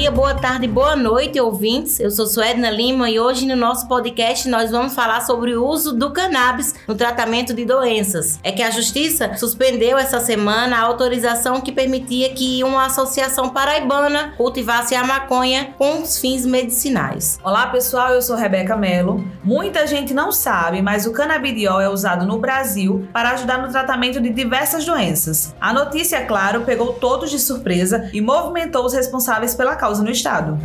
dia, boa tarde, boa noite, ouvintes. Eu sou Suedna Lima e hoje no nosso podcast nós vamos falar sobre o uso do cannabis no tratamento de doenças. É que a Justiça suspendeu essa semana a autorização que permitia que uma associação paraibana cultivasse a maconha com os fins medicinais. Olá, pessoal, eu sou Rebeca Mello. Muita gente não sabe, mas o canabidiol é usado no Brasil para ajudar no tratamento de diversas doenças. A notícia, claro, pegou todos de surpresa e movimentou os responsáveis pela causa no estado.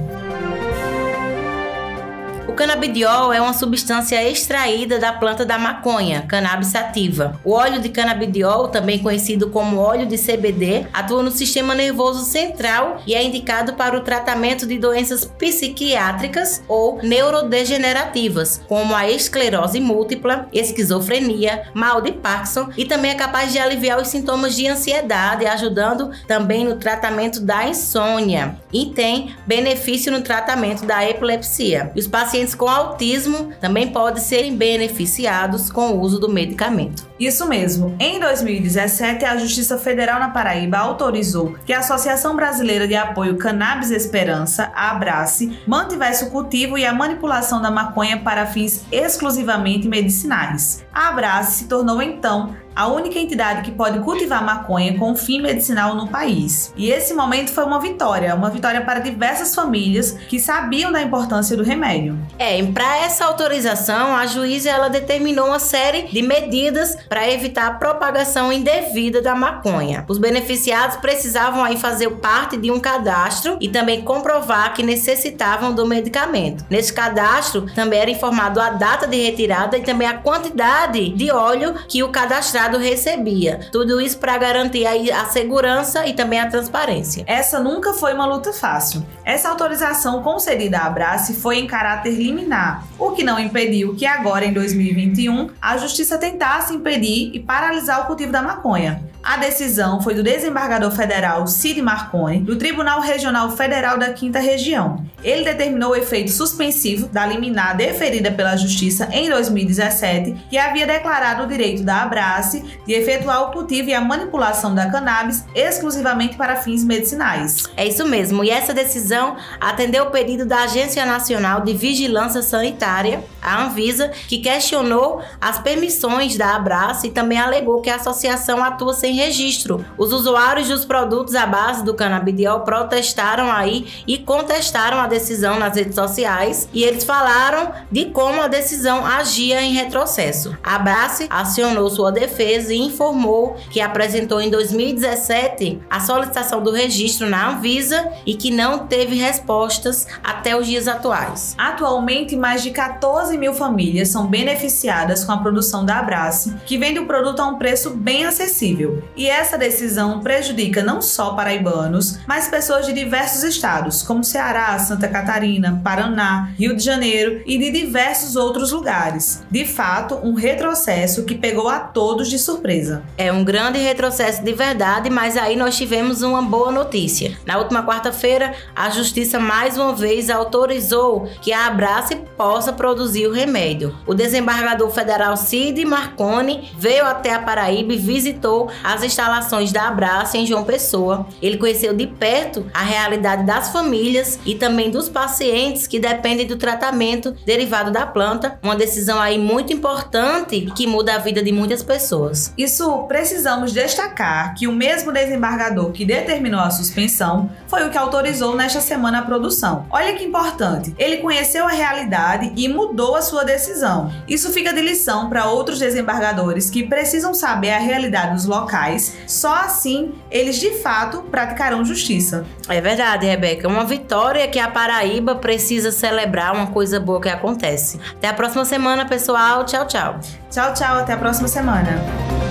O canabidiol é uma substância extraída da planta da maconha, cannabis sativa. O óleo de canabidiol, também conhecido como óleo de CBD, atua no sistema nervoso central e é indicado para o tratamento de doenças psiquiátricas ou neurodegenerativas, como a esclerose múltipla, esquizofrenia, mal de Parkinson e também é capaz de aliviar os sintomas de ansiedade, ajudando também no tratamento da insônia e tem benefício no tratamento da epilepsia. Os pacientes pacientes com autismo também podem ser beneficiados com o uso do medicamento. Isso mesmo. Em 2017, a Justiça Federal na Paraíba autorizou que a Associação Brasileira de Apoio Cannabis Esperança, a Abrace, mantivesse o cultivo e a manipulação da maconha para fins exclusivamente medicinais. A Abrace se tornou então a única entidade que pode cultivar maconha com fim medicinal no país. E esse momento foi uma vitória, uma vitória para diversas famílias que sabiam da importância do remédio. É, para essa autorização, a juíza ela determinou uma série de medidas para evitar a propagação indevida da maconha. Os beneficiados precisavam aí fazer parte de um cadastro e também comprovar que necessitavam do medicamento. Nesse cadastro também era informado a data de retirada e também a quantidade de óleo que o cadastrado recebia. Tudo isso para garantir a segurança e também a transparência. Essa nunca foi uma luta fácil. Essa autorização concedida à Abrace foi em caráter liminar, o que não impediu que agora, em 2021, a justiça tentasse impedir e paralisar o cultivo da maconha. A decisão foi do desembargador federal Cid Marconi, do Tribunal Regional Federal da Quinta Região. Ele determinou o efeito suspensivo da liminar deferida pela Justiça em 2017, que havia declarado o direito da Abrace de efetuar o cultivo e a manipulação da cannabis exclusivamente para fins medicinais. É isso mesmo, e essa decisão atendeu o pedido da Agência Nacional de Vigilância Sanitária, a Anvisa, que questionou as permissões da Abrace e também alegou que a associação atua sem registro. Os usuários dos produtos à base do canabidiol protestaram aí e contestaram a decisão nas redes sociais e eles falaram de como a decisão agia em retrocesso. A Brace acionou sua defesa e informou que apresentou em 2017 a solicitação do registro na Anvisa e que não teve respostas até os dias atuais. Atualmente, mais de 14 mil famílias são beneficiadas com a produção da Abrace, que vende o produto a um preço bem acessível. E essa decisão prejudica não só paraibanos, mas pessoas de diversos estados, como Ceará, Santa Catarina, Paraná, Rio de Janeiro e de diversos outros lugares. De fato, um retrocesso que pegou a todos de surpresa. É um grande retrocesso de verdade, mas aí nós tivemos uma boa notícia. Na última quarta-feira, a Justiça mais uma vez autorizou que a Abrace possa produzir o remédio. O desembargador federal Cid Marconi veio até a Paraíba e visitou as instalações da Abrace em João Pessoa. Ele conheceu de perto a realidade das famílias e também dos pacientes que dependem do tratamento derivado da planta, uma decisão aí muito importante que muda a vida de muitas pessoas. Isso precisamos destacar que o mesmo desembargador que determinou a suspensão foi o que autorizou nesta semana a produção. Olha que importante, ele conheceu a realidade e mudou a sua decisão. Isso fica de lição para outros desembargadores que precisam saber a realidade dos locais, só assim eles de fato praticarão justiça. É verdade, Rebeca. Uma vitória que a Paraíba precisa celebrar, uma coisa boa que acontece. Até a próxima semana, pessoal. Tchau, tchau. Tchau, tchau. Até a próxima semana.